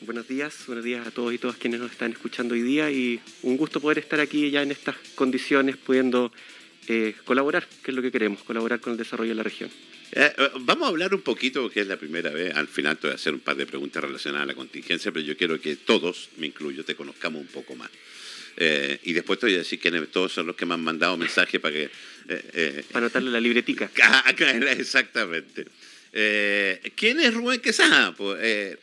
Buenos días, buenos días a todos y todas quienes nos están escuchando hoy día y un gusto poder estar aquí ya en estas condiciones pudiendo eh, colaborar, que es lo que queremos, colaborar con el desarrollo de la región. Eh, eh, vamos a hablar un poquito, porque es la primera vez, al final te voy a hacer un par de preguntas relacionadas a la contingencia, pero yo quiero que todos, me incluyo, te conozcamos un poco más. y después te voy a decir que todos son los que me han mandado mensajes para que... para anotarle la libretica. Exactamente. Eh, ¿Quién es Rubén Quesada? Pues, eh,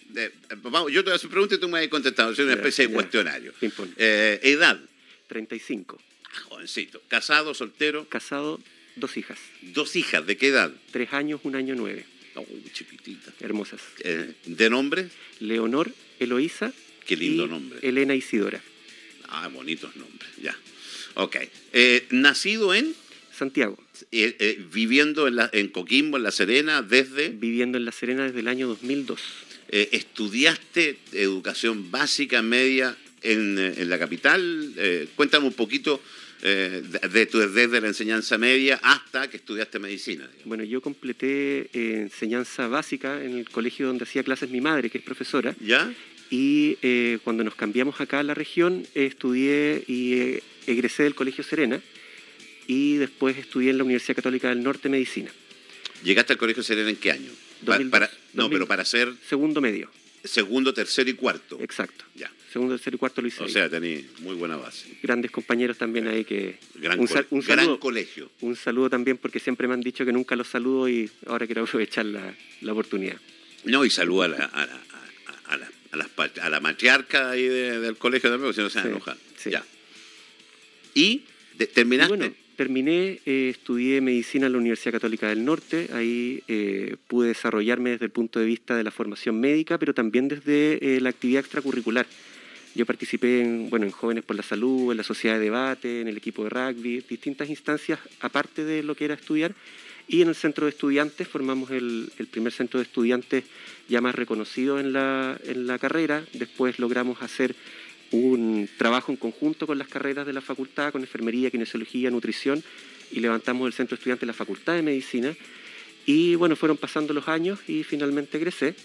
vamos, yo te voy a hacer pregunta y tú me has contestado. Es una especie de cuestionario. Eh, ¿Edad? 35. Ah, jovencito. ¿Casado, soltero? Casado, dos hijas. ¿Dos hijas? ¿De qué edad? Tres años, un año nueve. Oh, chiquitita. Hermosas. ¿De nombre? Leonor, Eloísa. Qué lindo nombre. Elena Isidora. Ah, bonitos nombres, ya. Ok. ¿Nacido en? Santiago. Eh, eh, viviendo en, Coquimbo, en La Serena, desde... Viviendo en La Serena desde el año 2002. Eh, ¿Estudiaste educación básica, media en, la capital? cuéntame un poquito de tu, desde la enseñanza media hasta que estudiaste medicina. Bueno, yo completé enseñanza básica en el colegio donde hacía clases mi madre, que es profesora. ¿Ya? Y cuando nos cambiamos acá a la región, estudié y egresé del Colegio Serena y después estudié en la Universidad Católica del Norte Medicina. ¿Llegaste al Colegio Serena en qué año? para, no, pero para ser... Segundo medio. Segundo, tercero y cuarto. Exacto. Ya. Segundo, tercero y cuarto lo hice. O sea, tenía muy buena base. Grandes compañeros también ahí que... Gran, un, saludo, colegio. Un saludo también porque siempre me han dicho que nunca los saludo y ahora quiero aprovechar la, la oportunidad. No, y saludo a la, a la, a la, a la, matriarca ahí del colegio también, porque si no se van a Sí. Ya. ¿Y terminaste? Terminé, eh, estudié medicina en la Universidad Católica del Norte, ahí eh, pude desarrollarme desde el punto de vista de la formación médica, pero también desde eh, la actividad extracurricular. Yo participé en, bueno, en Jóvenes por la Salud, en la Sociedad de Debate, en el equipo de rugby, distintas instancias aparte de lo que era estudiar. Y en el centro de estudiantes formamos el, el primer centro de estudiantes ya más reconocido en la, en la carrera. Después logramos hacer un trabajo en conjunto con las carreras de la facultad, con enfermería, kinesiología, nutrición, y levantamos el centro estudiante de la Facultad de Medicina. Y bueno, fueron pasando los años y finalmente egresé.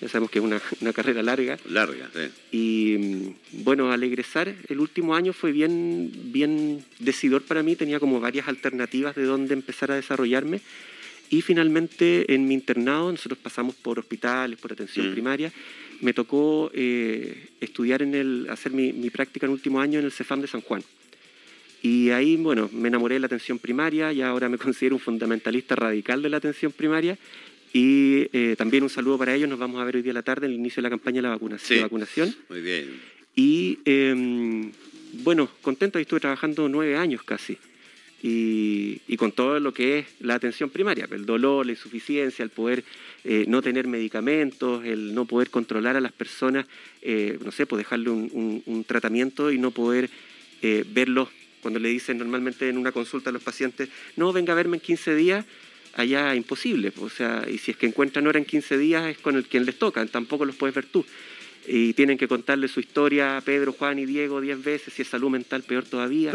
Ya sabemos que es una, carrera larga. Larga, sí. Y mm, bueno, al egresar, el último año fue bien, bien decidor para mí. Tenía como varias alternativas de dónde empezar a desarrollarme. Y finalmente en mi internado, nosotros pasamos por hospitales, por atención mm. primaria, me tocó eh, estudiar en el, hacer mi, práctica en último año en el CEFAM de San Juan. Y ahí, bueno, me enamoré de la atención primaria y ahora me considero un fundamentalista radical de la atención primaria. Y eh, también un saludo para ellos. Nos vamos a ver hoy día a la tarde, en el inicio de la campaña de la vacunación. vacunación. Muy bien. Y em, bueno, contento, ahí estuve trabajando nueve años casi y, con todo lo que es la atención primaria, el dolor, la insuficiencia, el poder eh, no tener medicamentos, el no poder controlar a las personas, eh, no sé, pues dejarle un, tratamiento y no poder eh, verlos cuando le dicen normalmente en una consulta a los pacientes, no, venga a verme en 15 días, allá imposible, pues, o sea, y si es que encuentran hora en 15 días es con el quien les toca, tampoco los puedes ver tú. Y tienen que contarle su historia a Pedro, Juan y Diego 10 veces, si es salud mental peor todavía.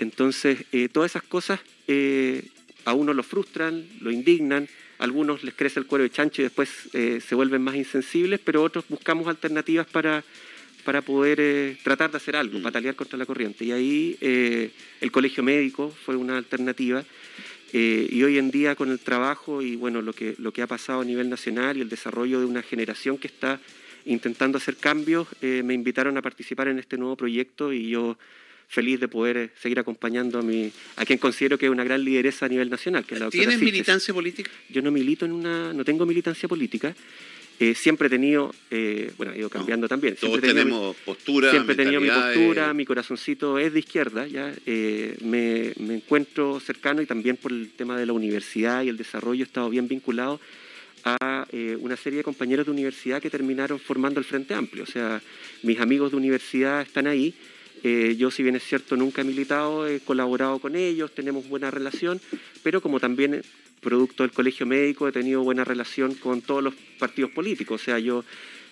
Entonces, eh, todas esas cosas eh, a uno lo frustran, lo indignan, a algunos les crece el cuero de chancho y después eh, se vuelven más insensibles, pero otros buscamos alternativas para, para poder tratar de hacer algo, mm. batalear contra la corriente. Y ahí el colegio médico fue una alternativa. y hoy en día con el trabajo y bueno lo que, lo que ha pasado a nivel nacional y el desarrollo de una generación que está intentando hacer cambios, me invitaron a participar en este nuevo proyecto y yo feliz de poder eh, seguir acompañando a, mi, a quien considero que es una gran lideresa a nivel nacional. Que ¿Tienes militancia política? Yo no milito en una, no tengo militancia política. Eh, siempre he tenido, eh, bueno, he ido cambiando también. Todos tenemos postura, Siempre he tenido mi postura, mi corazoncito es de izquierda, ya me, me, encuentro cercano y también por el tema de la universidad y el desarrollo he estado bien vinculado a una serie de compañeros de universidad que terminaron formando el Frente Amplio. O sea, mis amigos de universidad están ahí eh, yo, si bien es cierto, nunca he militado, he colaborado con ellos, tenemos buena relación, pero como también eh, producto del colegio médico he tenido buena relación con todos los partidos políticos. O sea, yo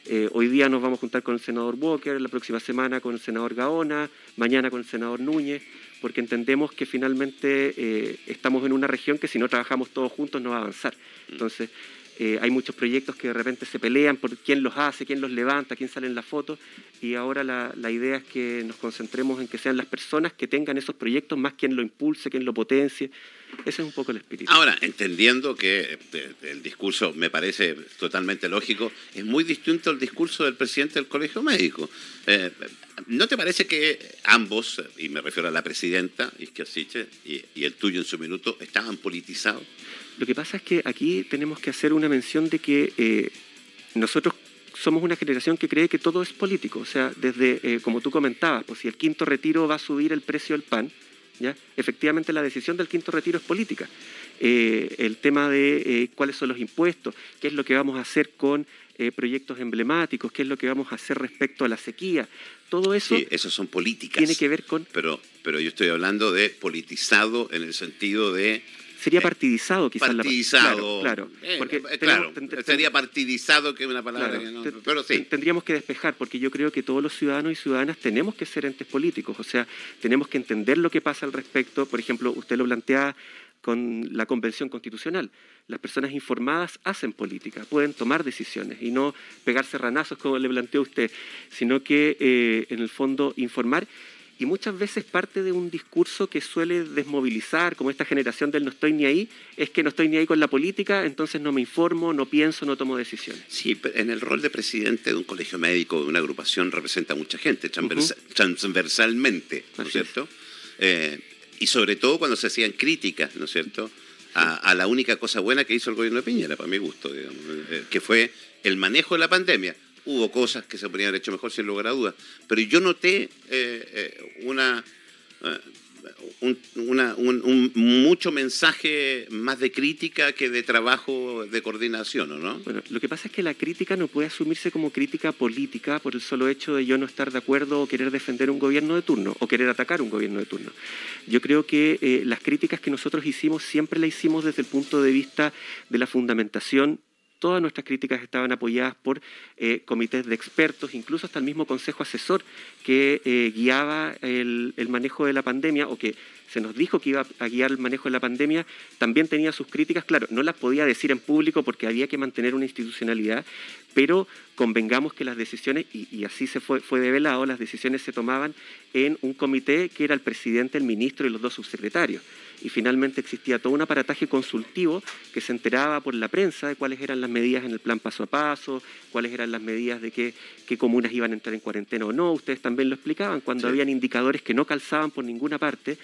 eh, hoy día nos vamos a juntar con el senador Walker, la próxima semana con el senador Gaona, mañana con el senador Núñez, porque entendemos que finalmente estamos en una región que si no trabajamos todos juntos no va a avanzar. Entonces, Eh, hay muchos proyectos que de repente se pelean por quién los hace, quién los levanta, quién sale en la foto. Y ahora la, idea es que nos concentremos en que sean las personas que tengan esos proyectos, más quien lo impulse, quien lo potencie. Ese es un poco el espíritu. Ahora, entendiendo que eh, el discurso me parece totalmente lógico, es muy distinto al discurso del presidente del Colegio Médico. Eh, ¿No te parece que ambos, y me refiero a la presidenta Isquiasiche y, y el tuyo en su minuto, estaban politizados? Lo que pasa es que aquí tenemos que hacer una mención de que eh, nosotros somos una generación que cree que todo es político. O sea, desde, eh, como tú comentabas, pues si el quinto retiro va a subir el precio del pan, ¿ya? efectivamente la decisión del quinto retiro es política. Eh, el tema de eh, cuáles son los impuestos, qué es lo que vamos a hacer con proyectos emblemáticos, qué es lo que vamos a hacer respecto a la sequía. Todo eso, sí, eso son políticas. tiene que ver con... Pero, pero yo estoy hablando de politizado en el sentido de Sería partidizado, quizás. Partidizado. La, claro, claro. Eh, porque claro, tenemos, sería partidizado, que es una palabra claro, que no. Pero sí. Tendríamos que despejar, porque yo creo que todos los ciudadanos y ciudadanas tenemos que ser entes políticos. O sea, tenemos que entender lo que pasa al respecto. Por ejemplo, usted lo plantea con la Convención Constitucional. Las personas informadas hacen política, pueden tomar decisiones y no pegarse ranazos como le planteó usted, sino que eh, en el fondo informar y muchas veces parte de un discurso que suele desmovilizar, como esta generación del no estoy ni ahí, es que no estoy ni ahí con la política, entonces no me informo, no pienso, no tomo decisiones. Sí, en el rol de presidente de un colegio médico, de una agrupación, representa a mucha gente, uh -huh. transversalmente, ¿no es cierto? Eh, y sobre todo cuando se hacían críticas, ¿no es cierto?, a, a, la única cosa buena que hizo el gobierno de Piñera, para mi gusto, digamos, eh, que fue el manejo de la pandemia hubo cosas que se podrían haber hecho mejor sin lugar a dudas, pero yo noté eh, eh, una, eh, un, mucho mensaje más de crítica que de trabajo de coordinación, ¿no? Bueno, lo que pasa es que la crítica no puede asumirse como crítica política por el solo hecho de yo no estar de acuerdo o querer defender un gobierno de turno o querer atacar un gobierno de turno. Yo creo que las críticas que nosotros hicimos siempre las hicimos desde el punto de vista de la fundamentación todas nuestras críticas estaban apoyadas por eh, comités de expertos, incluso hasta el mismo consejo asesor que eh, guiaba el, manejo de la pandemia o que se nos dijo que iba a guiar el manejo de la pandemia, también tenía sus críticas, claro, no las podía decir en público porque había que mantener una institucionalidad, pero convengamos que las decisiones, y, y así se fue, fue develado, las decisiones se tomaban en un comité que era el presidente, el ministro y los dos subsecretarios y finalmente existía todo un aparataje consultivo que se enteraba por la prensa de cuáles eran las medidas en el plan paso a paso, cuáles eran las medidas de qué, qué comunas iban a entrar en cuarentena o no. Ustedes también lo explicaban cuando sí. habían indicadores que no calzaban por ninguna parte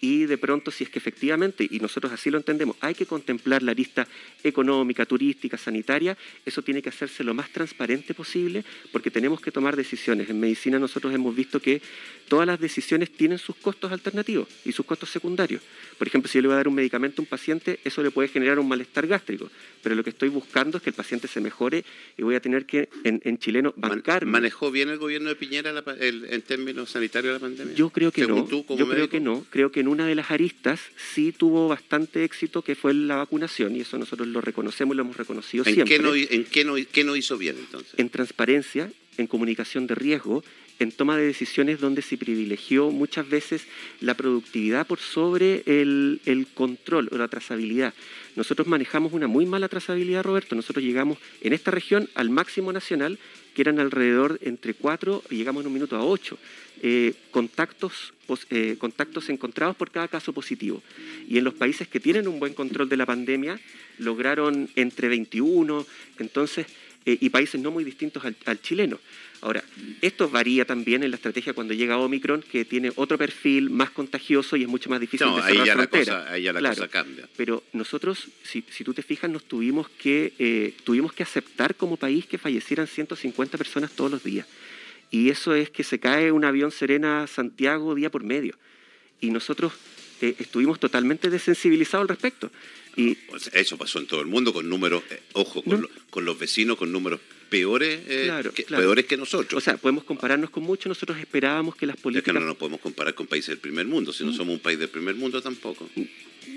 y de pronto si es que efectivamente, y nosotros así lo entendemos, hay que contemplar la lista económica, turística, sanitaria, eso tiene que hacerse lo más transparente posible porque tenemos que tomar decisiones. En medicina nosotros hemos visto que todas las decisiones tienen sus costos alternativos y sus costos secundarios. Por ejemplo, si yo le voy a dar un medicamento a un paciente, eso le puede generar un malestar gástrico, pero lo que estoy buscando es que el paciente se mejore y voy a tener que, en, en chileno, bancar. ¿Manejó bien el gobierno de Piñera la, el, en términos sanitarios la pandemia? Yo creo que Según no. Tú, yo médico? creo que no. Creo que en una de las aristas sí tuvo bastante éxito, que fue la vacunación, y eso nosotros lo reconocemos y lo hemos reconocido ¿En siempre. Qué no, ¿En qué no, qué no hizo bien entonces? En transparencia, en comunicación de riesgo, en toma de decisiones donde se privilegió muchas veces la productividad por sobre el, el, control o la trazabilidad. Nosotros manejamos una muy mala trazabilidad, Roberto. Nosotros llegamos en esta región al máximo nacional, que eran alrededor entre 4 y llegamos en un minuto a 8 eh, contactos, eh, contactos encontrados por cada caso positivo. Y en los países que tienen un buen control de la pandemia, lograron entre 21, entonces, eh, y países no muy distintos al, al chileno. Ahora, esto varía también en la estrategia cuando llega Omicron, que tiene otro perfil más contagioso y es mucho más difícil no, de cerrar ahí ya frontera. La cosa, ahí ya la claro, cosa cambia. Pero nosotros, si, si, tú te fijas, nos tuvimos que, eh, tuvimos que aceptar como país que fallecieran 150 personas todos los días. Y eso es que se cae un avión Serena a Santiago día por medio. Y nosotros eh, estuvimos totalmente desensibilizados al respecto. Eso pasó en todo el mundo con números, eh, ojo, con, no, lo, con, los vecinos con números peores, eh, claro, que, claro. peores que nosotros. O sea, podemos compararnos con mucho, nosotros esperábamos que las políticas... Es que no nos podemos comparar con países del primer mundo, si no somos un país del primer mundo tampoco.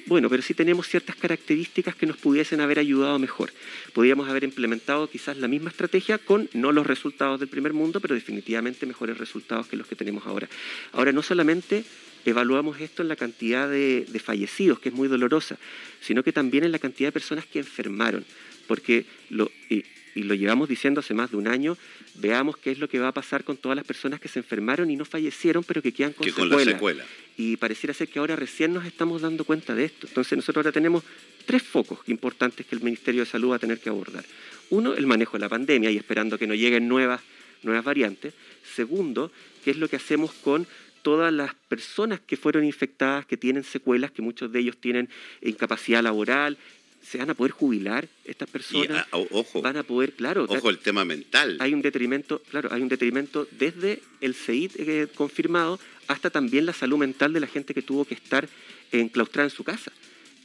Bueno, pero sí tenemos ciertas características que nos pudiesen haber ayudado mejor. Podríamos haber implementado quizás la misma estrategia con no los resultados del primer mundo, pero definitivamente mejores resultados que los que tenemos ahora. Ahora, no solamente evaluamos esto en la cantidad de, de, fallecidos, que es muy dolorosa, sino que también en la cantidad de personas que enfermaron. porque lo, y, y lo llevamos diciendo hace más de un año, veamos qué es lo que va a pasar con todas las personas que se enfermaron y no fallecieron, pero que quedan con que con secuelas. la secuela. Y pareciera ser que ahora recién nos estamos dando cuenta de esto. Entonces nosotros ahora tenemos tres focos importantes que el Ministerio de Salud va a tener que abordar. Uno, el manejo de la pandemia y esperando que no lleguen nuevas, nuevas variantes. Segundo, qué es lo que hacemos con todas las personas que fueron infectadas, que tienen secuelas, que muchos de ellos tienen incapacidad laboral, se van a poder jubilar estas personas, ah, ojo, van a poder, claro, ojo el tema mental. hay un detrimento, claro, hay un detrimento desde el CEID eh, confirmado hasta también la salud mental de la gente que tuvo que estar enclaustrada en su casa.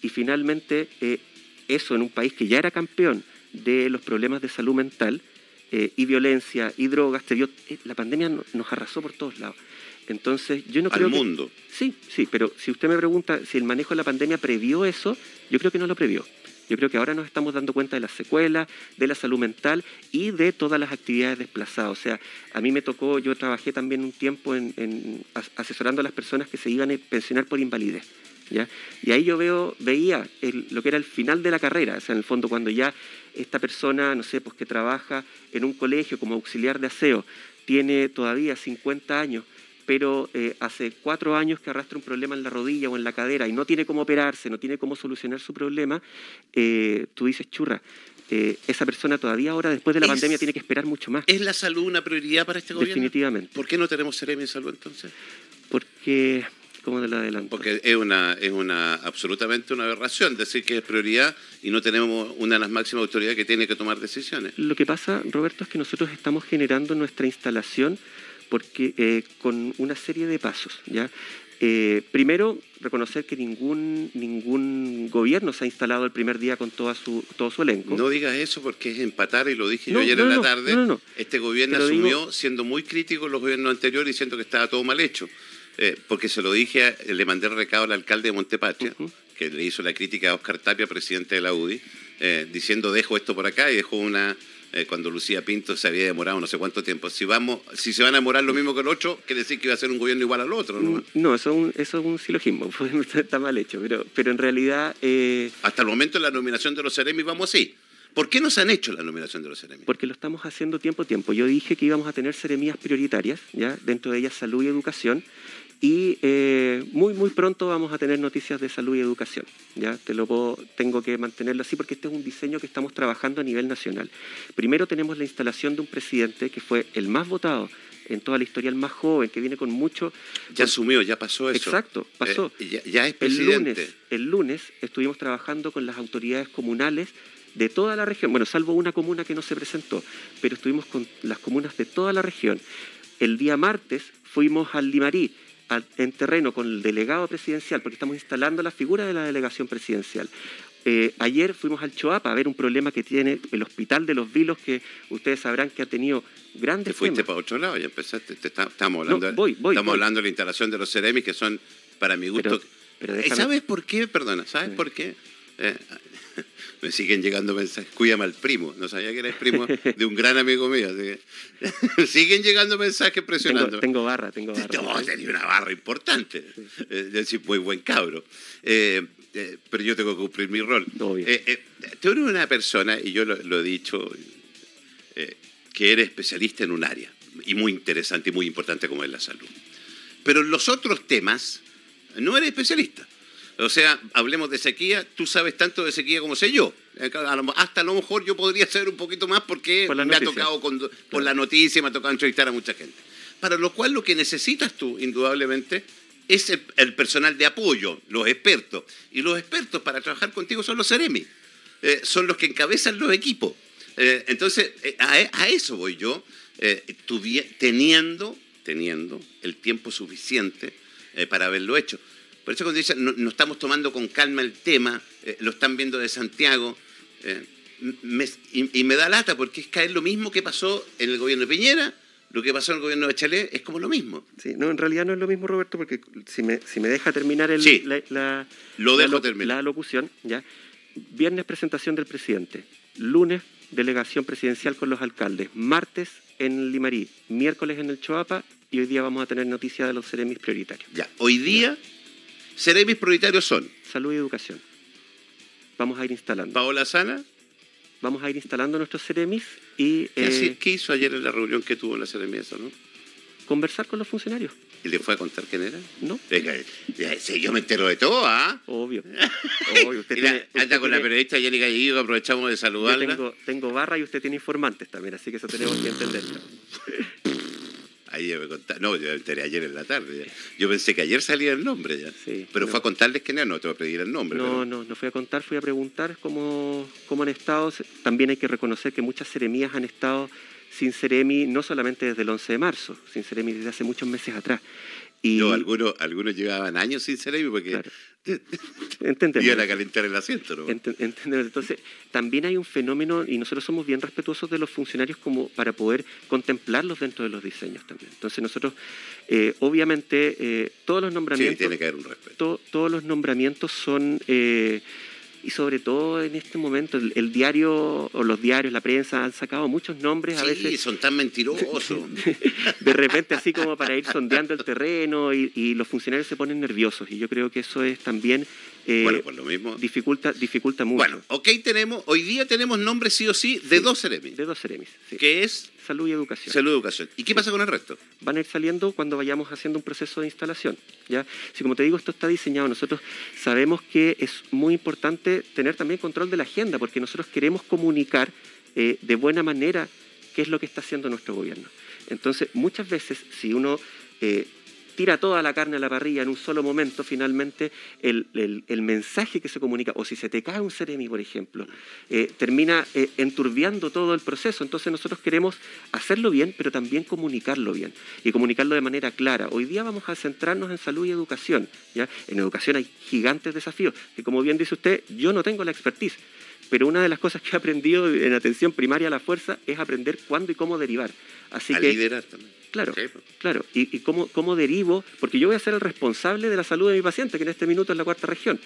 Y finalmente, eh, eso en un país que ya era campeón de los problemas de salud mental eh, y violencia y drogas, te dio, la pandemia no- nos arrasó por todos lados. Entonces, yo no al creo que- mundo. Sí, sí, pero si usted me pregunta si el manejo de la pandemia previó eso, yo creo que no lo previó. Yo creo que ahora nos estamos dando cuenta de las secuelas, de la salud mental y de todas las actividades desplazadas. O sea, a mí me tocó, yo trabajé también un tiempo en, en as- asesorando a las personas que se iban a pensionar por invalidez. ¿ya? Y ahí yo veo, veía el- lo que era el final de la carrera, o sea, en el fondo cuando ya esta persona, no sé, pues que trabaja en un colegio como auxiliar de aseo, tiene todavía 50 años, pero eh, hace cuatro años que arrastra un problema en la rodilla o en la cadera y no tiene cómo operarse, no tiene cómo solucionar su problema, eh, tú dices, churra, eh, esa persona todavía ahora, después de la Es- pandemia, tiene que esperar mucho más. ¿Es la salud una prioridad para este gobierno? Definitivamente. ¿Por qué no tenemos Ceremi en salud entonces? Porque, ¿cómo te lo adelanto? Porque es una, es una absolutamente una aberración decir que es prioridad y no tenemos una de las máximas autoridades que tiene que tomar decisiones. Lo que pasa, Roberto, es que nosotros estamos generando nuestra instalación porque eh, con una serie de pasos, ¿ya? Eh, primero, reconocer que ningún, ningún gobierno se ha instalado el primer día con toda su, todo su elenco. No digas eso porque es empatar y lo dije No, yo ayer no, en la no, tarde. Este gobierno asumió digo- siendo muy crítico en los gobiernos anteriores diciendo que estaba todo mal hecho. Eh, porque se lo dije, a- le mandé el recado al alcalde de Montepatria, que le hizo la crítica a Oscar Tapia, presidente de la UDI, eh, diciendo dejo esto por acá y dejó una eh, cuando Lucía Pinto se había demorado no sé cuánto tiempo. Si vamos, si se van a demorar lo mismo que el otro, quiere decir que iba a ser un gobierno igual al otro. ¿no? No, eso es un, eso es un silogismo, está mal hecho, pero, pero en realidad, eh, Hasta el momento en la nominación de los Ceremi vamos así. ¿Por qué no se han hecho la nominación de los Ceremi? porque lo estamos haciendo tiempo a tiempo. Yo dije que íbamos a tener seremías prioritarias, ¿ya? dentro de ellas salud y educación, y eh, muy, muy pronto vamos a tener noticias de salud y educación. ¿ya? Te lo puedo- tengo que mantenerlo así porque este es un diseño que estamos trabajando a nivel nacional. Primero tenemos la instalación de un presidente que fue el más votado en toda la historia, el más joven, que viene con mucho... Ya asumió, ya pasó eso. Exacto, pasó. Eh, ya, ya es El lunes, el lunes estuvimos trabajando con las autoridades comunales de toda la región, bueno, salvo una comuna que no se presentó, pero estuvimos con las comunas de toda la región. El día martes fuimos al Limarí, en terreno con el delegado presidencial, porque estamos instalando la figura de la delegación presidencial. Eh, ayer fuimos al Choapa a ver un problema que tiene el Hospital de los Vilos, que ustedes sabrán que ha tenido Te grandes fuiste temas. para otro lado, ya empezaste. Te está- estamos hablando, No, voy, voy, estamos voy. hablando de la instalación de los Ceremi, que son, para mi gusto... Pero- pero Eh, déjame- ¿Sabes por qué? Perdona, ¿sabes Sí. por qué? Eh, me siguen llegando mensajes. Cuídame al primo. No sabía que eres primo de un gran amigo mío. así que- siguen llegando mensajes presionando. Tengo, tengo barra, tengo barra. Te vos tenés una barra importante. Es decir, muy buen cabro. Eh, eh, pero yo tengo que cumplir mi rol. Eh, eh, tú eres una persona, y yo lo, lo he dicho, eh, que eres especialista en un área, y muy interesante y muy importante como es la salud. Pero en los otros temas, no eres especialista. O sea, hablemos de sequía, tú sabes tanto de sequía como sé yo. Hasta a lo mejor yo podría saber un poquito más porque Por me ha tocado con, por Claro. la noticia, me ha tocado entrevistar a mucha gente. Para lo cual lo que necesitas tú, indudablemente, es el, el personal de apoyo, los expertos. Y los expertos para trabajar contigo son los Ceremi. Eh, son los que encabezan los equipos. Eh, entonces, eh, a, a eso voy yo, teniendo, teniendo el tiempo suficiente para haberlo hecho. Por eso cuando dicen, no, no estamos tomando con calma el tema, eh, lo están viendo de Santiago, eh, me- y, y me da lata porque es caer lo mismo que pasó en el gobierno de Piñera, lo que pasó en el gobierno de Chalet, es como lo mismo. Sí, no, en realidad no es lo mismo, Roberto, porque si me, si me deja terminar el, Sí. la, la- Lo la dejo lo- terminar. la locución, ¿ya? Viernes presentación del presidente, lunes delegación presidencial con los alcaldes, martes en Limarí, miércoles en el Choapa y hoy día vamos a tener noticias de los seremis prioritarios. Ya, hoy día, Ceremis prioritarios son Salud y educación. Vamos a ir instalando. Paola Sana, vamos a ir instalando nuestros Ceremis y ¿Qué, eh, qué hizo ayer en la reunión que tuvo en la Seremia eso, no? conversar con los funcionarios, ¿Y le fue a contar quién era? ¿no? Yo me entero de todo, ¿ah? Obvio. Obvio. Usted Mira, tiene- anda usted con la periodista Jenny Gallego, aprovechamos de Yo saludarla. tengo, tengo barra y usted tiene informantes también, así que eso tenemos que entenderlo. Ahí ya me contaron. No, yo enteré ayer en la tarde. ya. Yo pensé que ayer salía el nombre ya. Sí, pero no. fue a contarles quién era, no te voy a pedir el nombre. No, pero- no, no fui a contar, fui a preguntar cómo, cómo han estado. También hay que reconocer que muchas seremías han estado sin Ceremi, no solamente desde el 11 de marzo, sin Ceremi desde hace muchos meses atrás. Y No, algunos, algunos llevaban años sin Ceremi porque Claro. iban a calentar el asiento. ¿no? Ent- entendemos. Entonces, también hay un fenómeno, y nosotros somos bien respetuosos de los funcionarios como para poder contemplarlos dentro de los diseños también. Entonces, nosotros, eh, obviamente, eh, todos los Sí, nombramientos... tiene que haber un respeto. to- todos los nombramientos son, eh, y sobre todo en este momento, el, el diario o los diarios, la prensa han sacado muchos nombres a Sí, veces. son tan mentirosos. De repente, así como para ir sondeando el terreno y, y los funcionarios se ponen nerviosos. Y yo creo que eso es también eh, bueno, por lo mismo. dificulta, dificulta mucho. Bueno, ok, tenemos, hoy día tenemos nombres sí o sí de dos Ceremi, de dos seremis. sí. que es Salud y educación. salud y educación. ¿Y qué pasa con el resto? van a ir saliendo cuando vayamos haciendo un proceso de instalación. ¿ya? Si como te digo, esto está diseñado, nosotros sabemos que es muy importante tener también control de la agenda, porque nosotros queremos comunicar eh, de buena manera qué es lo que está haciendo nuestro gobierno. Entonces, muchas veces, si uno eh, tira toda la carne a la parrilla en un solo momento, finalmente el, el- el mensaje que se comunica, o si se te cae un Ceremi, por ejemplo, eh, termina eh, enturbiando todo el proceso. Entonces nosotros queremos hacerlo bien, pero también comunicarlo bien y comunicarlo de manera clara. Hoy día vamos a centrarnos en salud y educación. ¿ya? En educación hay gigantes desafíos, que como bien dice usted, yo no tengo la expertise. Pero una de las cosas que he aprendido en atención primaria a la fuerza es aprender cuándo y cómo derivar. Así a que, liderar también. claro, Sí, pues. Claro, y, y cómo, cómo derivo, porque yo voy a ser el responsable de la salud de mi paciente, que en este minuto es la cuarta región,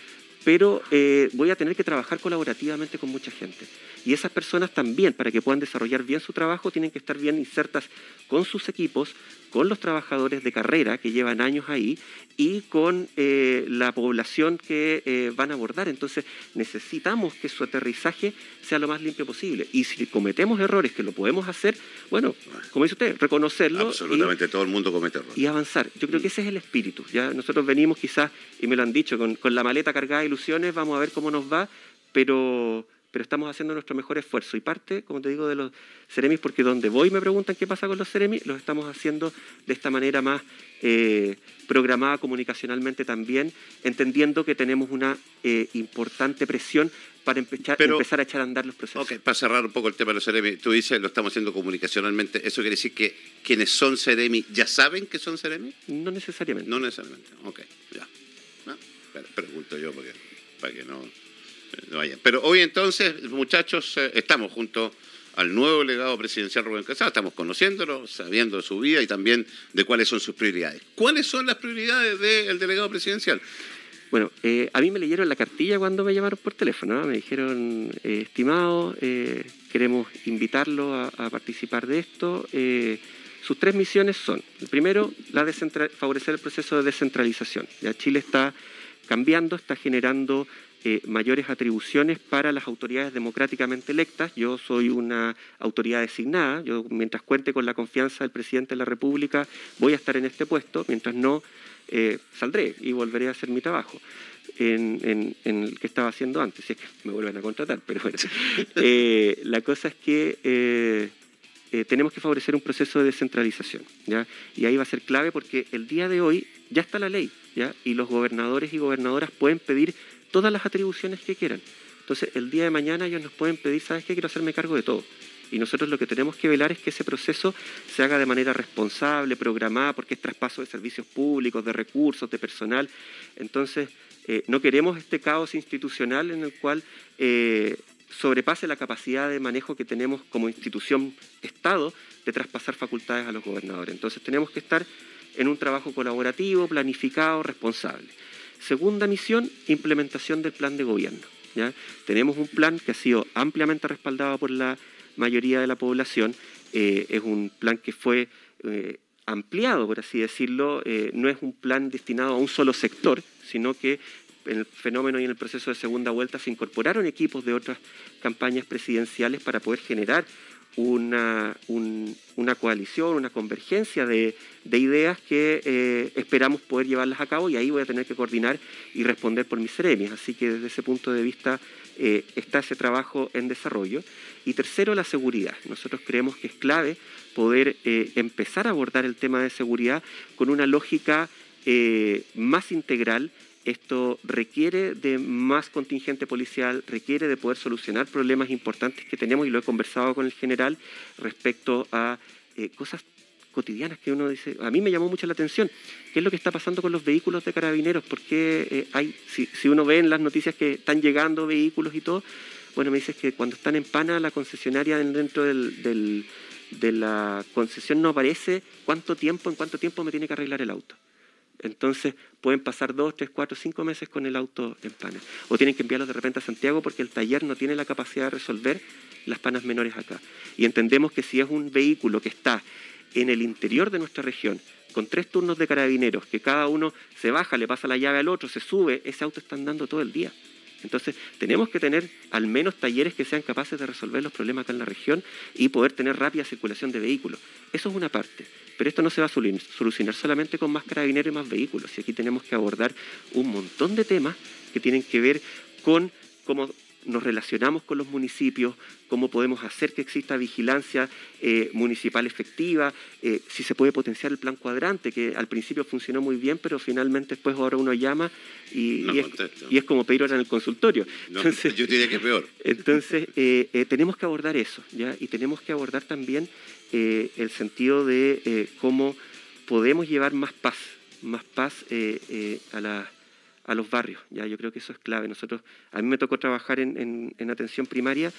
pero eh, voy a tener que trabajar colaborativamente con mucha gente. Y esas personas también, para que puedan desarrollar bien su trabajo, tienen que estar bien insertas con sus equipos, con los trabajadores de carrera que llevan años ahí y con eh, la población que eh, van a abordar. Entonces necesitamos que su aterrizaje sea lo más limpio posible. Y si cometemos errores, que lo podemos hacer, bueno, como dice usted, reconocerlo. y- Absolutamente todo el mundo comete errores. y avanzar. Yo creo que ese es el espíritu. Ya nosotros venimos quizás, y me lo han dicho, con, con la maleta cargada de ilusiones, vamos a ver cómo nos va, pero, pero estamos haciendo nuestro mejor esfuerzo. Y parte, como te digo, de los Ceremis, porque donde voy me preguntan qué pasa con los Ceremis, los estamos haciendo de esta manera más eh, programada comunicacionalmente también, entendiendo que tenemos una eh, importante presión para empezar, Pero- empezar a echar a andar los procesos. Ok, para cerrar un poco el tema de los Ceremi, tú dices, lo estamos haciendo comunicacionalmente, ¿eso quiere decir que quienes son Ceremi ya saben que son Ceremi? No necesariamente. No necesariamente, ok, ya. No, pero pregunto yo porque, para que no, vayan. Pero hoy entonces, muchachos, eh, estamos junto al nuevo legado presidencial Rubén Casado, estamos conociéndolo, sabiendo de su vida y también de cuáles son sus prioridades. ¿Cuáles son las prioridades del delegado presidencial? Bueno, eh, a mí me leyeron la cartilla cuando me llamaron por teléfono. ¿no? Me dijeron, eh, estimado, eh, queremos invitarlo a, participar de esto. Eh, sus tres misiones son, el primero, la favorecer el proceso de descentralización. Ya Chile está cambiando, está generando eh, mayores atribuciones para las autoridades democráticamente electas. Yo soy una autoridad designada. Yo, mientras cuente con la confianza del presidente de la República, voy a estar en este puesto. Mientras no, eh, saldré y volveré a hacer mi trabajo en, en- en el que estaba haciendo antes, si es que me vuelven a contratar. Pero bueno, Eh, la cosa es que eh, eh, tenemos que favorecer un proceso de descentralización. ¿ya? Y ahí va a ser clave porque el día de hoy ya está la ley ¿ya? y los gobernadores y gobernadoras pueden pedir todas las atribuciones que quieran. Entonces, el día de mañana ellos nos pueden pedir, ¿sabes qué? Quiero hacerme cargo de todo. Y nosotros lo que tenemos que velar es que ese proceso se haga de manera responsable, programada, porque es traspaso de servicios públicos, de recursos, de personal. Entonces, eh, no queremos este caos institucional en el cual eh, sobrepase la capacidad de manejo que tenemos como institución Estado de traspasar facultades a los gobernadores. Entonces, tenemos que estar en un trabajo colaborativo, planificado, responsable. Segunda misión, implementación del plan de gobierno. Tenemos un plan que ha sido ampliamente respaldado por la mayoría de la población. Eh, es un plan que fue eh, ampliado, por así decirlo. Eh, no es un plan destinado a un solo sector, sino que en el fenómeno y en el proceso de segunda vuelta se incorporaron equipos de otras campañas presidenciales para poder generar una, una coalición, una convergencia de, ideas que eh, esperamos poder llevarlas a cabo y ahí voy a tener que coordinar y responder por mis seremias. Así que desde ese punto de vista eh, está ese trabajo en desarrollo. Y tercero, la seguridad. Nosotros creemos que es clave poder eh, empezar a abordar el tema de seguridad con una lógica más integral esto requiere de más contingente policial, requiere de poder solucionar problemas importantes que tenemos y lo he conversado con el general respecto a eh, cosas cotidianas que uno dice, a mí me llamó mucho la atención, ¿qué es lo que está pasando con los vehículos de carabineros? Porque eh, hay, si, uno ve en las noticias que están llegando vehículos y todo, bueno, me dices que cuando están en pana la concesionaria dentro del, de la concesión no aparece cuánto tiempo, en cuánto tiempo me tiene que arreglar el auto. Entonces pueden pasar dos, tres, cuatro, cinco meses con el auto en pana. O tienen que enviarlo de repente a Santiago porque el taller no tiene la capacidad de resolver las panas menores acá. Y entendemos que si es un vehículo que está en el interior de nuestra región, con tres turnos de carabineros, que cada uno se baja, le pasa la llave al otro, se sube, ese auto está andando todo el día. Entonces, tenemos que tener al menos talleres que sean capaces de resolver los problemas acá en la región y poder tener rápida circulación de vehículos. Eso es una parte. Pero esto no se va a solucionar solamente con más carabineros y más vehículos. Y aquí tenemos que abordar un montón de temas que tienen que ver con cómo nos relacionamos con los municipios, cómo podemos hacer que exista vigilancia eh, municipal efectiva, eh, si se puede potenciar el plan cuadrante, que al principio funcionó muy bien, pero finalmente después ahora uno llama y, es, como pedir ahora en el consultorio. entonces, yo diría que es peor. Entonces, eh, tenemos que abordar eso, ¿ya? Y tenemos que abordar también el sentido de cómo podemos llevar más paz, más paz a la a los barrios. ¿ya? Yo creo que eso es clave. Nosotros, a mí me tocó trabajar en, atención primaria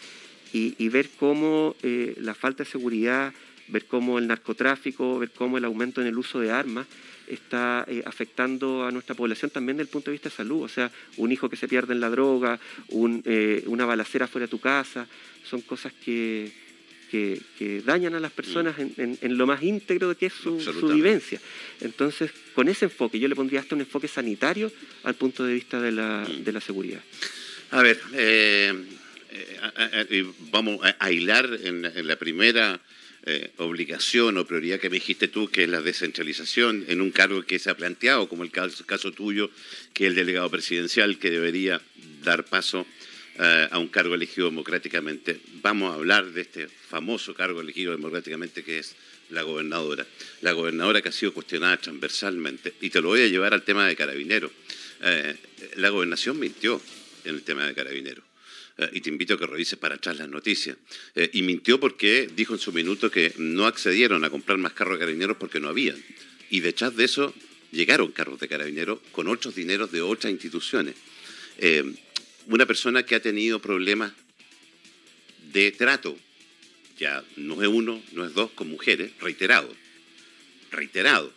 y, ver cómo eh, la falta de seguridad, ver cómo el narcotráfico, ver cómo el aumento en el uso de armas está eh, afectando a nuestra población también desde el punto de vista de salud. O sea, un hijo que se pierde en la droga, eh, una balacera fuera de tu casa, son cosas que, que, dañan a las personas en, lo más íntegro de que es su, vivencia. Entonces, con ese enfoque, yo le pondría hasta un enfoque sanitario al punto de vista de la, mm. seguridad. A ver, eh, eh, vamos a hilar en, la primera eh, obligación o prioridad que me dijiste tú, que es la descentralización en un cargo que se ha planteado, como el caso, caso tuyo, que es el delegado presidencial, que debería dar paso a un cargo elegido democráticamente. Vamos a hablar de este famoso cargo elegido democráticamente que es la gobernadora. La gobernadora que ha sido cuestionada transversalmente. Y te lo voy a llevar al tema de carabineros. Eh, la gobernación mintió en el tema de carabineros. Eh, y te invito a que revises para atrás las noticias. y mintió porque dijo en su minuto que no accedieron a comprar más carros de carabineros porque no habían. Y detrás de eso llegaron carros de carabineros con otros dineros de otras instituciones una persona que ha tenido problemas de trato, ya no es uno, no es dos, con mujeres, reiterado, reiterado,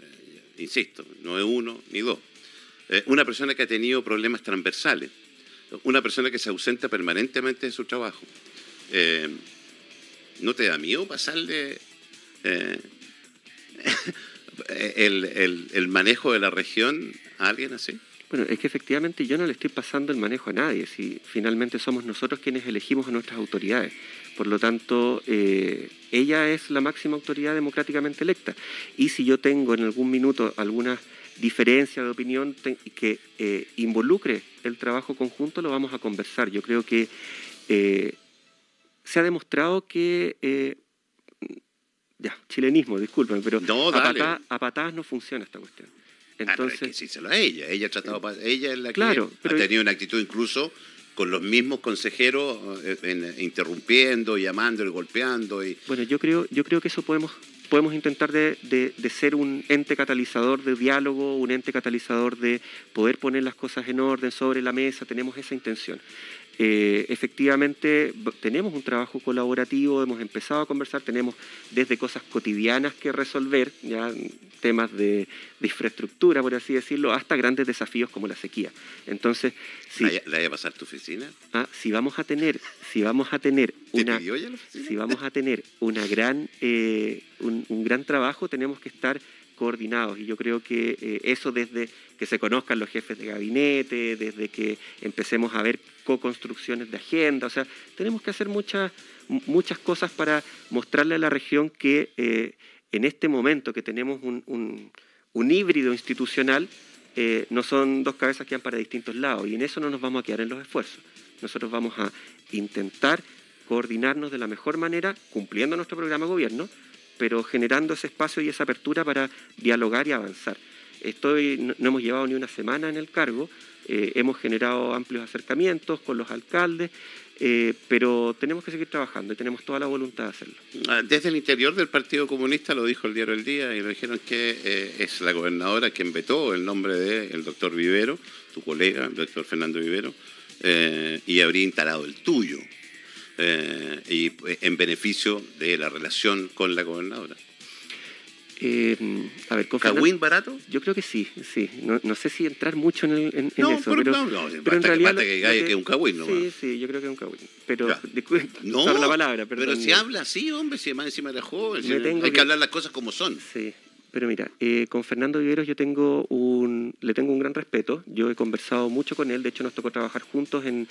eh, insisto, no es uno ni dos. Eh, una persona que ha tenido problemas transversales, una persona que se ausenta permanentemente de su trabajo. Eh, ¿No te da miedo pasarle el manejo de la región a alguien así? Bueno, es que efectivamente yo no le estoy pasando el manejo a nadie, si finalmente somos nosotros quienes elegimos a nuestras autoridades. Por lo tanto, eh, ella es la máxima autoridad democráticamente electa. Y si yo tengo en algún minuto alguna diferencia de opinión que eh, involucre el trabajo conjunto, lo vamos a conversar. Yo creo que eh, se ha demostrado que ya, chilenismo, disculpen, pero a, a, patadas no funciona esta cuestión. Entonces, a ella. Ella ha tratado, ella es la que ha tenido una actitud incluso con los mismos consejeros eh, interrumpiendo, llamando, golpeando. Y... Bueno, yo creo, yo creo que eso podemos, podemos intentar de, de, ser un ente catalizador de diálogo, un ente catalizador de poder poner las cosas en orden sobre la mesa, tenemos esa intención. Eh, efectivamente tenemos un trabajo colaborativo, hemos empezado a conversar, tenemos desde cosas cotidianas que resolver, ya temas de, infraestructura, por así decirlo, hasta grandes desafíos como la sequía. Entonces, si, ¿La, vaya a pasar tu oficina? Ah, si vamos a tener, si vamos a tener una, si vamos a tener una gran, eh, un, un gran trabajo, tenemos que estar Y yo creo que eh, eso desde que se conozcan los jefes de gabinete, desde que empecemos a ver co-construcciones de agenda, o sea, tenemos que hacer muchas, muchas cosas para mostrarle a la región que eh, en este momento que tenemos un, un, híbrido institucional, eh, no son dos cabezas que van para distintos lados y en eso no nos vamos a quedar en los esfuerzos. Nosotros vamos a intentar coordinarnos de la mejor manera, cumpliendo nuestro programa de gobierno, pero generando ese espacio y esa apertura para dialogar y avanzar. Estoy, no, hemos llevado ni una semana en el cargo, eh, hemos generado amplios acercamientos con los alcaldes, eh, pero tenemos que seguir trabajando y tenemos toda la voluntad de hacerlo. Ah, desde el interior del Partido Comunista, lo dijo el diario El Día, y lo dijeron que eh, es la gobernadora quien vetó el nombre del doctor Vivero, tu colega, el doctor Fernando Vivero, y habría instalado el tuyo. Eh, y eh, en beneficio de la relación con la gobernadora. Eh, a ver, barato? Yo creo que sí, sí. No, no sé si entrar mucho en, en, en no, eso. Pero, no, no, pero en realidad. Que, que, que, es un cagüín, ¿no? Sí, sí, yo creo que es un cagüín. Pero, no, la palabra, Pero si habla así, hombre, si más encima de la joven. hay que, hablar las cosas como son. Sí. Pero mira, eh, con Fernando Viveros yo tengo un, le tengo un gran respeto. Yo he conversado mucho con él. De hecho, nos tocó trabajar juntos en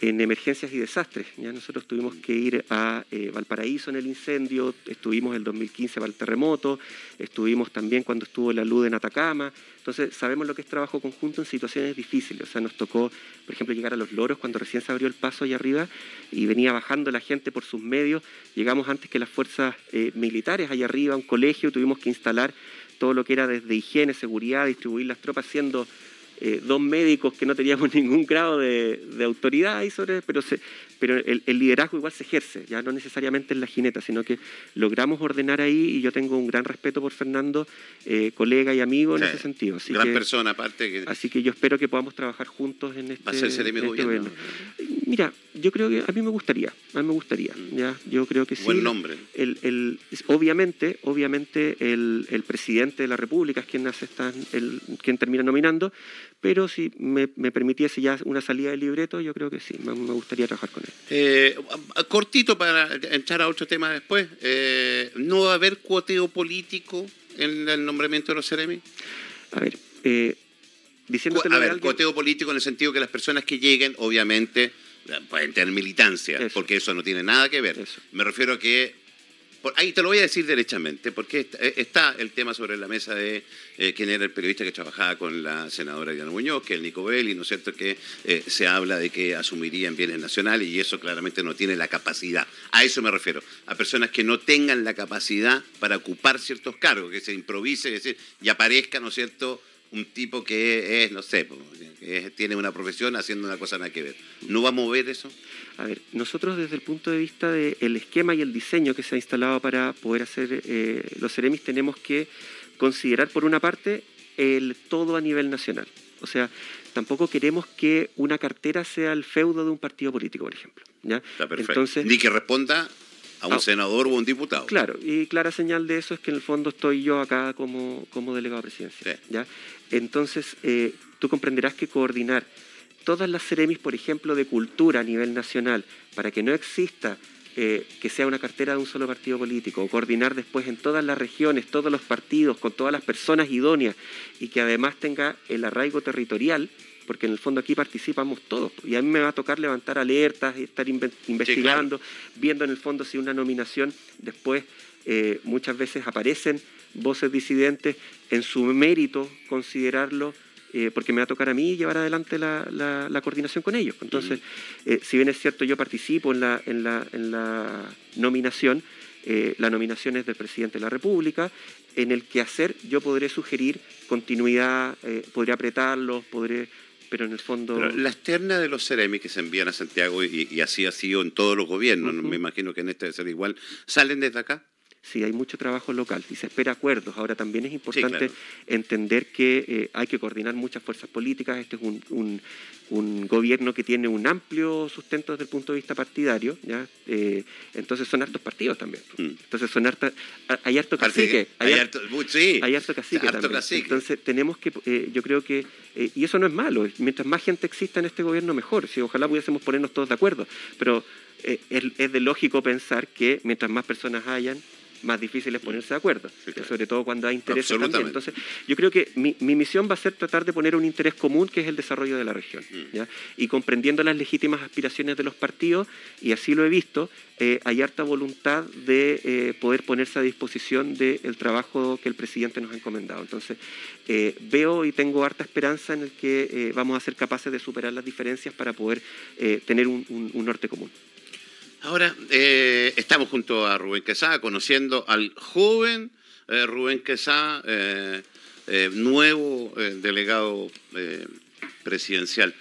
en emergencias y desastres. Ya nosotros tuvimos que ir a eh, Valparaíso en el incendio, estuvimos el 2015 para el terremoto, estuvimos también cuando estuvo la luz en Atacama. Entonces sabemos lo que es trabajo conjunto en situaciones difíciles. O sea, nos tocó, por ejemplo, llegar a Los Loros cuando recién se abrió el paso allá arriba y venía bajando la gente por sus medios. Llegamos antes que las fuerzas eh, militares allá arriba, un colegio, tuvimos que instalar todo lo que era desde higiene, seguridad, distribuir las tropas, siendo eh, dos médicos que no teníamos ningún grado de, autoridad ahí sobre, pero, pero el, liderazgo igual se ejerce, ya no necesariamente en la jineta, sino que logramos ordenar ahí y yo tengo un gran respeto por Fernando, eh, colega y amigo en ese sentido. Así gran persona aparte. Que... Así que yo espero que podamos trabajar juntos en este, ¿Va a ser este gobierno? Mira, yo creo que a mí me gustaría, a mí me gustaría, ya, yo creo que sí. Buen nombre. El, el, obviamente, obviamente el, el, presidente de la República es quien, hace el, quien termina nominando, pero si me, permitiese ya una salida del libreto, yo creo que sí, me, gustaría trabajar con él. Eh, cortito para entrar a otro tema después, eh, ¿no va a haber cuoteo político en el nombramiento de los Ceremi? A ver, eh, diciéndote A ver, cuoteo político en el sentido que las personas que lleguen, obviamente, pueden tener militancia, porque eso no tiene nada que ver. Me refiero a que ahí te lo voy a decir derechamente, porque eh, está el tema sobre la mesa de eh, quién era el periodista que trabajaba con la senadora Diana Muñoz, que es el Nico Belli, ¿no es cierto? Que eh, se habla de que asumirían bienes nacionales y eso claramente no tiene la capacidad. A eso me refiero, a personas que no tengan la capacidad para ocupar ciertos cargos, que se improvise decir, y aparezca, ¿no es cierto?, un tipo que es, no sé, que tiene una profesión haciendo una cosa nada que ver. ¿No va a mover eso? A ver, nosotros desde el punto de vista del esquema y el diseño que se ha instalado para poder hacer eh, los Ceremis, tenemos que considerar, por una parte, el todo a nivel nacional. O sea, tampoco queremos que una cartera sea el feudo de un partido político, por ejemplo. ¿ya? Está perfecto. Entonces, Ni que responda a un ah, senador o un diputado. Claro, y clara señal de eso es que en el fondo estoy yo acá como, como delegado presidencial. ¿ya? Entonces, eh, tú comprenderás que coordinar todas las Ceremis, por ejemplo, de cultura a nivel nacional, para que no exista eh, que sea una cartera de un solo partido político, o coordinar después en todas las regiones, todos los partidos, con todas las personas idóneas, y que además tenga el arraigo territorial, porque en el fondo aquí participamos todos, y a mí me va a tocar levantar alertas, y estar investigando, viendo en el fondo si una nominación después eh, muchas veces aparecen voces disidentes, en su mérito considerarlo eh, porque me va a tocar a mí llevar adelante la, coordinación con ellos. Entonces, eh, si bien es cierto, yo participo en la, en la, en la nominación, eh, la nominación es del presidente de la República, en el que hacer yo podré sugerir continuidad, podré apretarlos, podré pero en el fondo... la externa de los Ceremi que se envían a Santiago y, así ha sido en todos los gobiernos, me imagino que en este debe ser igual, ¿salen desde acá? Sí, hay mucho trabajo local y se espera acuerdos. Ahora también es importante entender que eh, hay que coordinar muchas fuerzas políticas. Este es un, un, gobierno que tiene un amplio sustento desde el punto de vista partidario. ¿ya? Eh, entonces son hartos partidos también. Mm. Entonces son hartos, hay harto cacique. Hay, harto, sí, hay harto cacique también. Entonces tenemos que, eh, yo creo que, y eso no es malo. Mientras más gente exista en este gobierno, mejor. Si ojalá pudiésemos ponernos todos de acuerdo. Pero es, es de lógico pensar que mientras más personas hayan, más difícil es ponerse de acuerdo, sobre todo cuando hay intereses también. Entonces, yo creo que mi, misión va a ser tratar de poner un interés común que es el desarrollo de la región, mm. y comprendiendo las legítimas aspiraciones de los partidos, y así lo he visto, eh, hay harta voluntad de eh, poder ponerse a disposición del trabajo que el presidente nos ha encomendado. Entonces, eh, veo y tengo harta esperanza en el que vamos a ser capaces de superar las diferencias para poder tener un norte común. Ahora eh, estamos junto a Rubén Quesada, conociendo al joven eh, Rubén Quesada, eh, nuevo delegado presidencial.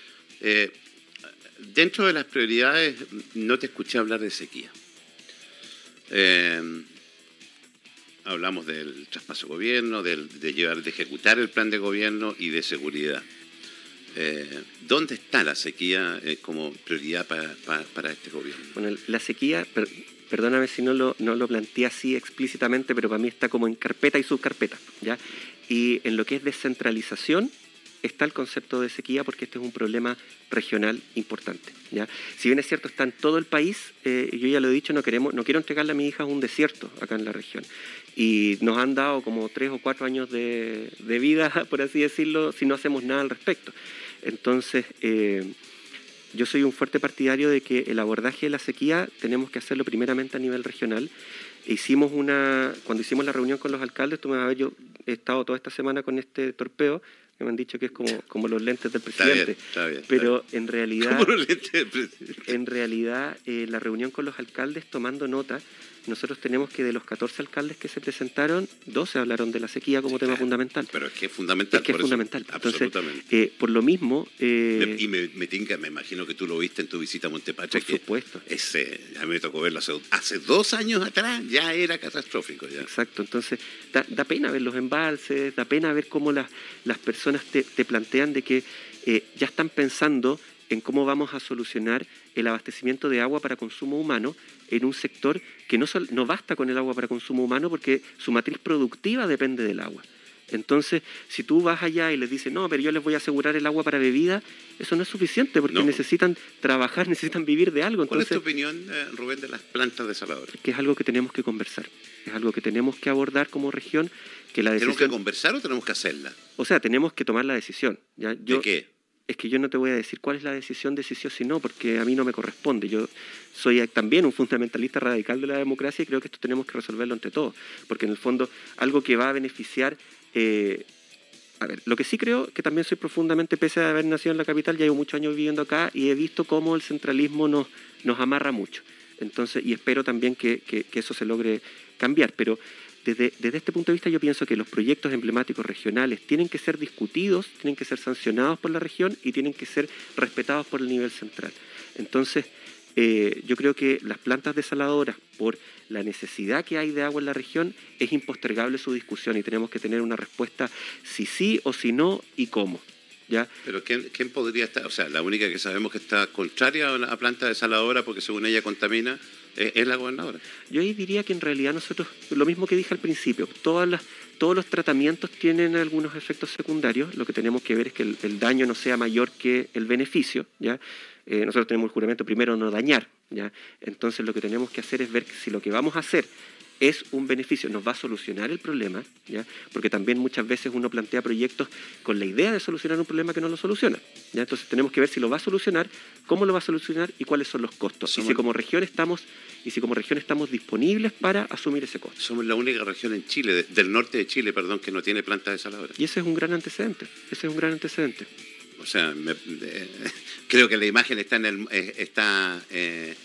dentro de las prioridades, no te escuché hablar de sequía. hablamos del traspaso gobierno, de, llevar, de ejecutar el plan de gobierno y de seguridad. Eh, ¿Dónde está la sequía eh, como prioridad para, este gobierno? Bueno, la sequía, perdóname si no lo, no lo planteé así explícitamente, pero para mí está como en carpeta y subcarpeta. ¿ya? Y en lo que es descentralización está el concepto de sequía porque este es un problema regional importante. ¿ya? Si bien es cierto, está en todo el país, eh, yo ya lo he dicho, no, queremos, no quiero entregarle a mi hija un desierto acá en la región. Y nos han dado como tres o cuatro años de, de vida, por así decirlo, si no hacemos nada al respecto. Entonces, eh, yo soy un fuerte partidario de que el abordaje de la sequía tenemos que hacerlo primeramente a nivel regional. Hicimos una, cuando hicimos la reunión con los alcaldes, tú me vas a ver, yo he estado toda esta semana con este torpeo, que me han dicho que es como, como los lentes del presidente. Está bien, pero en realidad, en realidad eh, la reunión con los alcaldes tomando nota nosotros tenemos que de los 14 alcaldes que se presentaron, 12 hablaron de la sequía como tema fundamental. Pero es que es fundamental. Es que es fundamental. absolutamente. Eh, por lo mismo... Eh, y me, me, tinca, me imagino que tú lo viste en tu visita a Montepacha. Por supuesto. Ese, a mí me tocó verlo hace, dos años atrás, ya era catastrófico. Ya. Exacto, entonces da, pena ver los embalses, da pena ver cómo las, las personas te, plantean de que eh, ya están pensando en cómo vamos a solucionar el abastecimiento de agua para consumo humano en un sector que no, no basta con el agua para consumo humano porque su matriz productiva depende del agua. Entonces, si tú vas allá y les dices, no, pero yo les voy a asegurar el agua para bebida, eso no es suficiente porque necesitan trabajar, necesitan vivir de algo. ¿Cuál es tu opinión, eh, Rubén, de las plantas desaladoras? Que es algo que tenemos que conversar, es algo que tenemos que abordar como región. Que la ¿Tenemos que conversar o tenemos que hacerla? O sea, tenemos que tomar la decisión. ¿ya? Yo, ¿De qué? Es que yo no te voy a decir cuál es la decisión de si sí o si no, porque a mí no me corresponde. Yo soy también un fundamentalista radical de la democracia y creo que esto tenemos que resolverlo entre todos, porque en el fondo algo que va a beneficiar... Eh, a ver, lo que sí creo que también soy profundamente, pese a haber nacido en la capital, ya llevo muchos años viviendo acá y he visto cómo el centralismo nos, nos amarra mucho. Entonces, y espero también que, que eso se logre cambiar. Pero desde, este punto de vista yo pienso que los proyectos emblemáticos regionales tienen que ser discutidos, tienen que ser sancionados por la región y tienen que ser respetados por el nivel central. Entonces, eh, yo creo que las plantas desaladoras, por la necesidad que hay de agua en la región, es impostergable su discusión y tenemos que tener una respuesta si sí o si no y cómo. Pero ¿quién, ¿quién, podría estar? O sea, la única que sabemos que está contraria a la planta desaladora porque según ella contamina es la gobernadora. Yo ahí diría que en realidad nosotros, lo mismo que dije al principio, todas todos los tratamientos tienen algunos efectos secundarios. Lo que tenemos que ver es que el, daño no sea mayor que el beneficio. ¿ya? Eh, nosotros tenemos el juramento primero no dañar. ¿ya? Entonces lo que tenemos que hacer es ver si lo que vamos a hacer es un beneficio, nos va a solucionar el problema, ¿ya? porque también muchas veces uno plantea proyectos con la idea de solucionar un problema que no lo soluciona. ¿ya? Entonces tenemos que ver si lo va a solucionar, cómo lo va a solucionar y cuáles son los costos. y si como región estamos y si como región estamos disponibles para asumir ese costo. Somos la única región en Chile, del norte de Chile, perdón, que no tiene planta de desaladora. Y ese es un gran antecedente, ese es un gran antecedente. O sea, creo que la imagen está en el, eh, está, eh,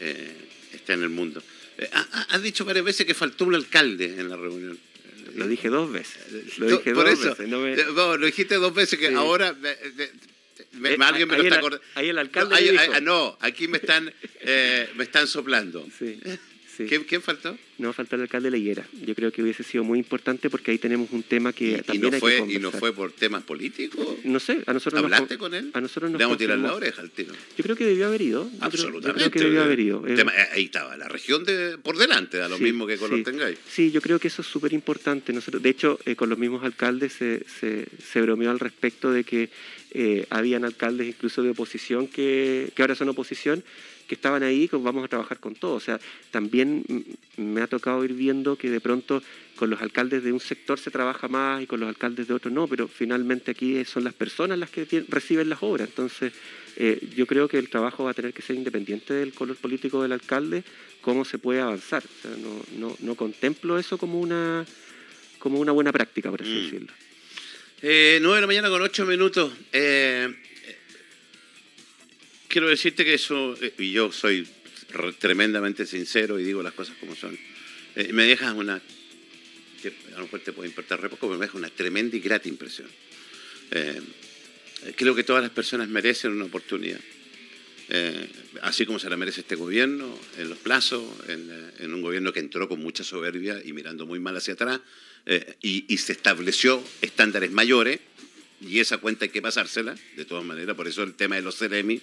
eh, está en el mundo. Eh, has dicho varias veces que faltó un alcalde en la reunión. Lo dije dos veces. Lo dije Por dos eso, veces. No, lo dijiste dos veces que ahora me, eh, alguien me lo está acordando. Ahí el alcalde. No, no, aquí me están, eh, me están soplando. Sí. Sí. ¿Quién, quién faltó? No falta el alcalde de la Higuera. Yo creo que hubiese sido muy importante porque ahí tenemos un tema que ¿Y, y también no hay fue, que ¿Y conversar. no fue por temas políticos? No sé, a nosotros nos ¿Hablaste con- con él? A nosotros nos tirar la oreja al tiro. Yo creo que debió haber ido. Yo creo- Absolutamente. Yo creo que debió haber ido. Eh, tema- ahí estaba, la región de por delante, da lo Sí, mismo que color sí. tengáis. Sí, yo creo que eso es súper importante. De hecho, eh, con los mismos alcaldes se, se, se bromeó al respecto de que eh, habían alcaldes incluso de oposición que, que ahora son oposición que estaban ahí, que vamos a trabajar con todo. O sea, también me ha tocado ir viendo que de pronto con los alcaldes de un sector se trabaja más y con los alcaldes de otro no, pero finalmente aquí son las personas las que reciben las obras. Entonces, eh, yo creo que el trabajo va a tener que ser independiente del color político del alcalde, cómo se puede avanzar. O sea, no, no, no contemplo eso como una, como una buena práctica, por así Mm. decirlo. Eh, 9 de la mañana con 8 minutos. Eh, quiero decirte que eso, eh, y yo soy re- tremendamente sincero y digo las cosas como son, eh, me dejas una, que a lo mejor te puede importar re poco, pero me deja una tremenda y grata impresión. Eh, creo que todas las personas merecen una oportunidad. Eh, así como se la merece este gobierno, en los plazos, en, un gobierno que entró con mucha soberbia y mirando muy mal hacia atrás, y, y se estableció estándares mayores, y esa cuenta hay que pasársela, de todas maneras, por eso el tema de los CEREMI,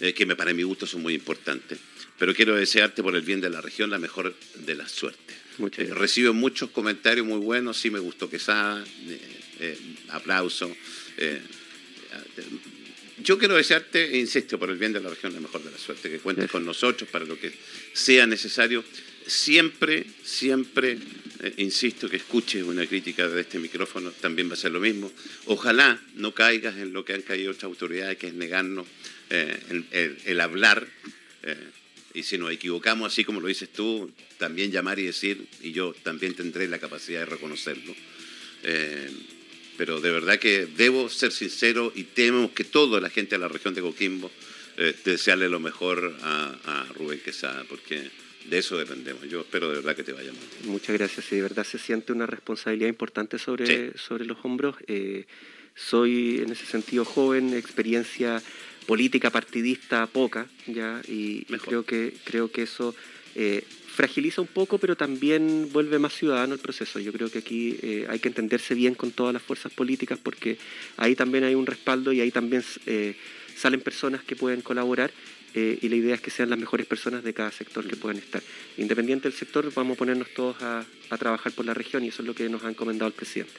eh, que me, para mi gusto son muy importantes. Pero quiero desearte por el bien de la región la mejor de las suertes. Eh, recibo muchos comentarios muy buenos, sí me gustó Quesada, eh, eh, aplauso. eh, yo quiero desearte, insisto, por el bien de la región, la mejor de la suerte, que cuentes con nosotros para lo que sea necesario. Siempre, siempre, eh, insisto, que escuches una crítica de este micrófono, también va a ser lo mismo. Ojalá no caigas en lo que han caído otras autoridades, que es negarnos eh, el, el- el hablar. eh, y si nos equivocamos, así como lo dices tú, también llamar y decir, y yo también tendré la capacidad de reconocerlo. Eh, pero de verdad que debo ser sincero y tenemos que toda la gente de la región de Coquimbo eh, desearle lo mejor a, a Rubén Quesada, porque de eso dependemos. Yo espero de verdad que te vaya muy bien. Muchas gracias. Sí, de verdad se siente una responsabilidad importante sobre, Sí. sobre los hombros. Eh, soy en ese sentido joven, experiencia política partidista poca, ya, y, creo que creo que eso eh, fragiliza un poco, pero también vuelve más ciudadano el proceso. Yo creo que aquí eh, hay que entenderse bien con todas las fuerzas políticas porque ahí también hay un respaldo y ahí también eh, salen personas que pueden colaborar y la idea es que sean las mejores personas de cada sector que puedan estar. Independiente del sector, vamos a ponernos todos a, a trabajar por la región y eso es lo que nos ha encomendado el presidente.